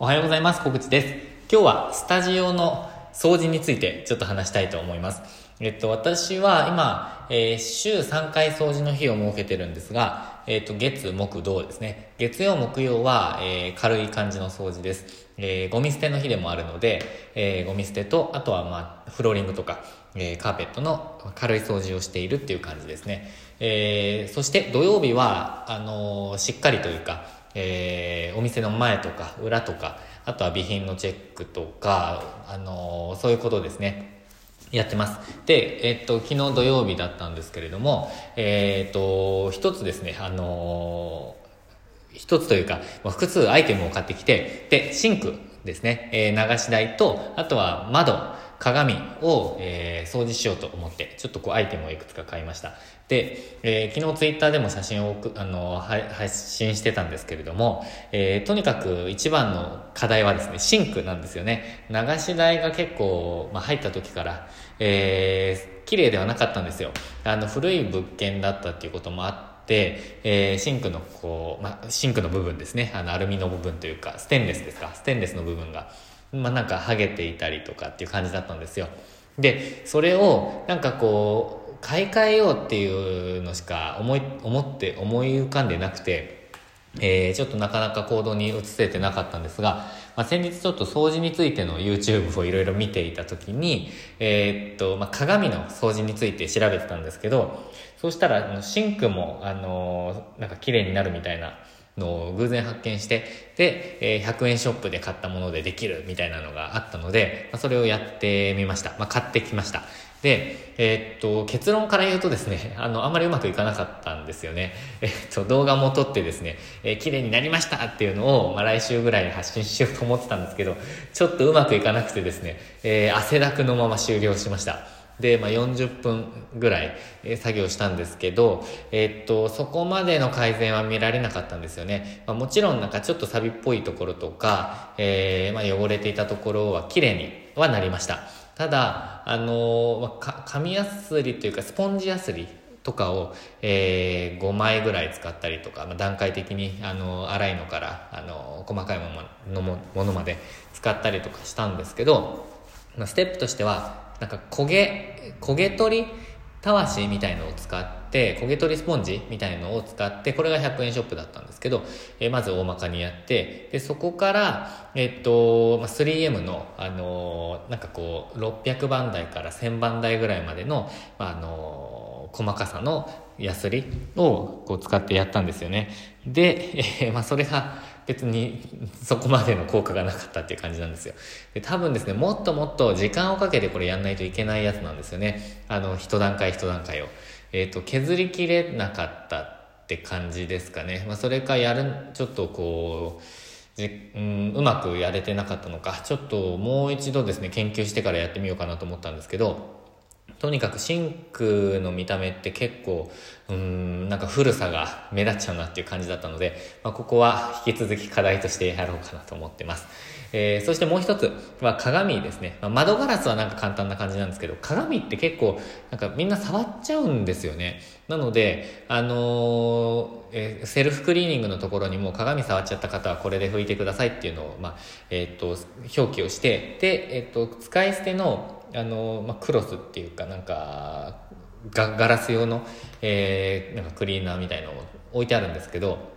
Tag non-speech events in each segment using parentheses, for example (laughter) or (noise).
おはようございます。小口です。今日はスタジオの掃除についてちょっと話したいと思います。えっと、私は今、えー、週3回掃除の日を設けてるんですが、えっと、月、木、土ですね。月曜、木曜は、えー、軽い感じの掃除です。えー、ゴミ捨ての日でもあるので、えー、ゴミ捨てと、あとはまあ、フローリングとか、えー、カーペットの軽い掃除をしているっていう感じですね。えー、そして土曜日は、あのー、しっかりというか、えー、お店の前とか裏とか、あとは備品のチェックとか、あのー、そういうことですね。やってます。で、えっと、昨日土曜日だったんですけれども、えっと、一つですね、あのー、一つというか、複数アイテムを買ってきて、で、シンクですね、えー、流し台と、あとは窓、鏡を、えー、掃除しようと思って、ちょっとこうアイテムをいくつか買いました。で、えー、昨日ツイッターでも写真をあの発信してたんですけれども、えー、とにかく一番の課題はですね、シンクなんですよね。流し台が結構、まあ、入った時から、えー、綺麗ではなかったんですよ。あの、古い物件だったっていうこともあって、えー、シンクのこう、まあ、シンクの部分ですね。あの、アルミの部分というか、ステンレスですか？ステンレスの部分が、まあ、なんか剥げていたりとかっていう感じだったんですよ。で、それを、なんかこう、買い替えようっていうのしか思い、思って思い浮かんでなくて、えー、ちょっとなかなか行動に移せてなかったんですが、まあ、先日ちょっと掃除についての YouTube をいろいろ見ていた時に、えー、っと、まあ、鏡の掃除について調べてたんですけど、そうしたら、シンクも、あの、なんか綺麗になるみたいなのを偶然発見して、で、え、100円ショップで買ったものでできるみたいなのがあったので、まあ、それをやってみました。まあ、買ってきました。で、えー、っと、結論から言うとですね、(laughs) あの、あんまりうまくいかなかったんですよね。えー、っと、動画も撮ってですね、えー、綺麗になりましたっていうのを、まあ、来週ぐらいに発信しようと思ってたんですけど、ちょっとうまくいかなくてですね、えー、汗だくのまま終了しました。で、まあ、40分ぐらい、作業したんですけど、え、っと、そこまでの改善は見られなかったんですよね。まあ、もちろんなんかちょっとサビっぽいところとか、えー、まあ、汚れていたところは綺麗にはなりました。ただ、あのまあ、紙やすりというかスポンジやすりとかを、えー、5枚ぐらい使ったりとか、まあ、段階的に、あの粗いのから、あの細かいものものまで使ったりとかしたんですけど、まあ、ステップとしてはなんか焦げ焦げ取りたわしみたいのを使って焦げ取りスポンジみたいのを使ってこれが100円ショップだったんですけど、えー、まず大まかにやってでそこからえっと、まあ、3M のあのー、なんかこう600番台から1000番台ぐらいまでの、まあ、あのー、細かさのヤスリをこう使ってやったんですよねで、えー、まあ、それが別にそこまでの効果がなかったっていう感じなんですよ。で、多分ですね、もっともっと時間をかけてこれやんないといけないやつなんですよね。あの、一段階一段階を。えっ、ー、と、削りきれなかったって感じですかね。まあ、それかやる、ちょっとこう、じうん、うまくやれてなかったのか、ちょっともう一度ですね、研究してからやってみようかなと思ったんですけど、とにかくシンクの見た目って結構、うん、なんか古さが目立っちゃうなっていう感じだったので、まあ、ここは引き続き課題としてやろうかなと思ってます。えー、そしてもう一つは鏡ですね。まあ、窓ガラスはなんか簡単な感じなんですけど、鏡って結構なんかみんな触っちゃうんですよね。なので、あのー、えー、セルフクリーニングのところにも鏡触っちゃった方はこれで拭いてくださいっていうのを、まあ、えっ、と、表記をして、で、えっ、と、使い捨てのあの、まあ、クロスっていうかなんかガガラス用の、えー、なんかクリーナーみたいのを置いてあるんですけど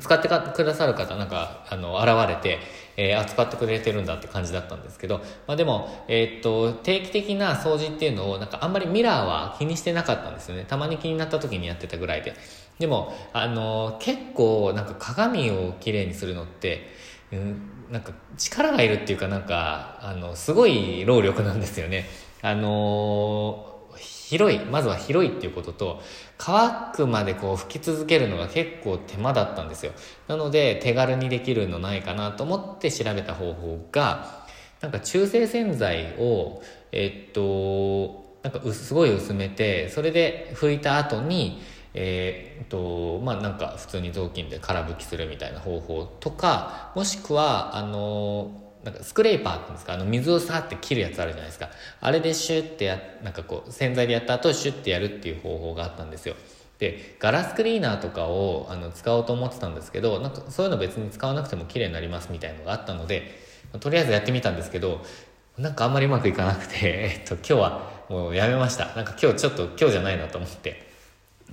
使ってくださる方なんかあの現れて、えー、扱ってくれてるんだって感じだったんですけど、まあ、でも、えー、っと定期的な掃除っていうのをなんかあんまりミラーは気にしてなかったんですよね。たまに気になった時にやってたぐらいで。でもあの結構なんか鏡をきれいにするのってうん、なんか力がいるっていうかなんか、あの、すごい労力なんですよね。あの、広い、まずは広いっていうことと、乾くまでこう吹き続けるのが結構手間だったんですよ。なので、手軽にできるのないかなと思って調べた方法が、なんか中性洗剤を、えっと、なんかすごい薄めて、それで拭いた後に、えー、とまあなんか普通に雑巾で空拭きするみたいな方法とかもしくはあのなんかスクレーパーっていうんですか？あの水をさって切るやつあるじゃないですか。あれでシュッてやなんかこう洗剤でやった後シュッてやるっていう方法があったんですよ。でガラスクリーナーとかをあの使おうと思ってたんですけどなんかそういうの別に使わなくても綺麗になりますみたいのがあったのでとりあえずやってみたんですけどなんかあんまりうまくいかなくて、えっと、今日はもうやめました。なんか今日ちょっと今日じゃないなと思って。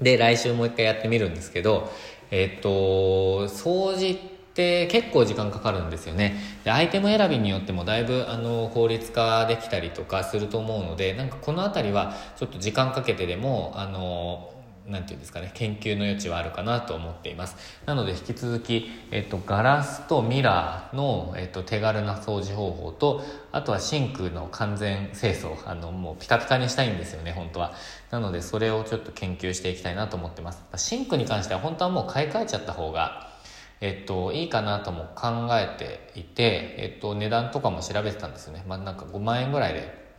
で来週もう一回やってみるんですけどえっと掃除って結構時間かかるんですよね。でアイテム選びによってもだいぶあの効率化できたりとかすると思うのでなんかこの辺りはちょっと時間かけてでもあのなんていうんですかね研究の余地はあるかなと思っています。なので引き続き、えっと、ガラスとミラーの、えっと、手軽な掃除方法とあとはシンクの完全清掃あのもうピカピカにしたいんですよね本当は。なのでそれをちょっと研究していきたいなと思ってます。シンクに関しては本当はもう買い替えちゃった方がえっと、いいかなとも考えていて、えっと、値段とかも調べてたんですよね。まあ、なんか5万円ぐらいで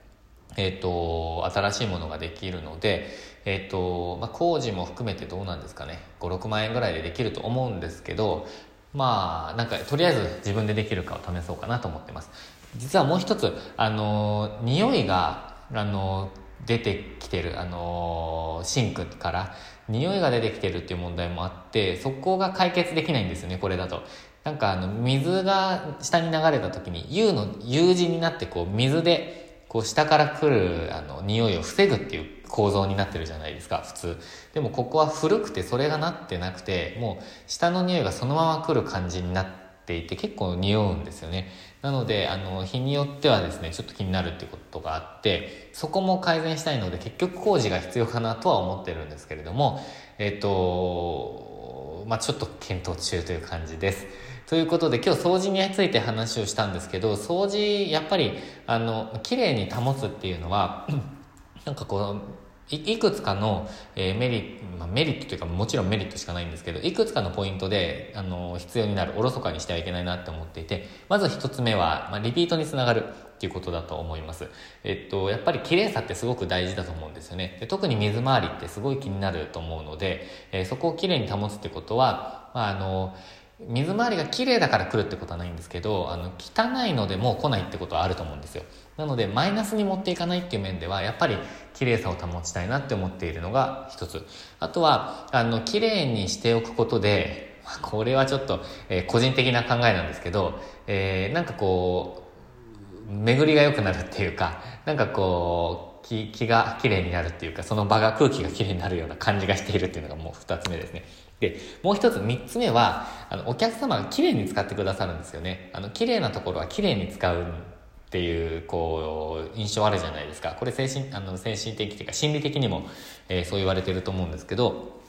えっ、と、新しいものができるので、えっ、と、まあ、工事も含めてどうなんですかね。5、6万円ぐらいでできると思うんですけど、まあ、なんか、とりあえず自分でできるかを試そうかなと思ってます。実はもう一つ、あの、匂いが、あの、出てきてる、あの、シンクから、匂いが出てきてるっていう問題もあって、そこが解決できないんですよね、これだと。なんかあの、水が下に流れた時に、U の U 字になってこう、水で、こう下から来るあの匂いを防ぐっていう構造になってるじゃないですか普通。でもここは古くてそれがなってなくてもう下の匂いがそのまま来る感じになっていて結構匂うんですよね。なのであの日によってはですねちょっと気になるっていうことがあってそこも改善したいので結局工事が必要かなとは思ってるんですけれどもえっ、とまあちょっと検討中という感じです。ということで今日掃除について話をしたんですけど掃除やっぱりあの綺麗に保つっていうのは (clears throat) なんかこういくつかの、えー、メリまあ、メリットというかもちろんメリットしかないんですけどいくつかのポイントであの必要になるおろそかにしてはいけないなって思っていてまず一つ目は、まあ、リピートにつながるっていうことだと思います。えっと、やっぱり綺麗さってすごく大事だと思うんですよね。で特に水回りってすごい気になると思うので、えー、そこをきれいに保つってことは、まあ、あの、水回りが綺麗だから来るってことはないんですけどあの汚いのでもう来ないってことはあると思うんですよ。なのでマイナスに持っていかないっていう面ではやっぱり綺麗さを保ちたいなって思っているのが一つ。あとはあの綺麗にしておくことでこれはちょっと、えー、個人的な考えなんですけど、えー、なんかこう巡りが良くなるっていうかなんかこう気気が綺麗になるっていうかその場が空気が綺麗になるような感じがしているっていうのがもう二つ目ですね。で、もう一つ、3つ目は、あの、お客様が綺麗に使ってくださるんですよね。あの、綺麗なところは綺麗に使うっていう、こう、印象あるじゃないですか。これ精神、あの、精神的というか心理的にも、えー、そう言われてると思うんですけど、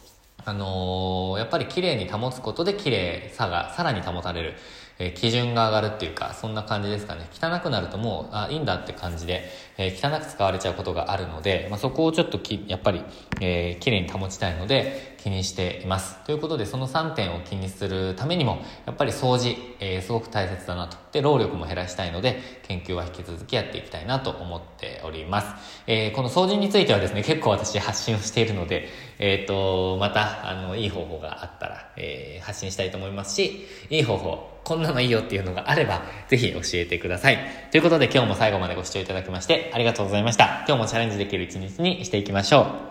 あのー、やっぱり綺麗に保つことで綺麗さがさらに保たれる。え、基準が上がるっていうか、そんな感じですかね。汚くなるともう、あ、いいんだって感じで、え、汚く使われちゃうことがあるので、まあ、そこをちょっとき、やっぱり、えー、綺麗に保ちたいので、気にしています。ということで、その3点を気にするためにも、やっぱり掃除、えー、すごく大切だなと。で、労力も減らしたいので、研究は引き続きやっていきたいなと思っております。えー、この掃除についてはですね、結構私発信をしているので、えっ、ー、と、また、あの、いい方法があったら、えー、発信したいと思いますし、いい方法、こんなのいいよっていうのがあれば、ぜひ教えてください。ということで今日も最後までご視聴いただきましてありがとうございました。今日もチャレンジできる一日にしていきましょう。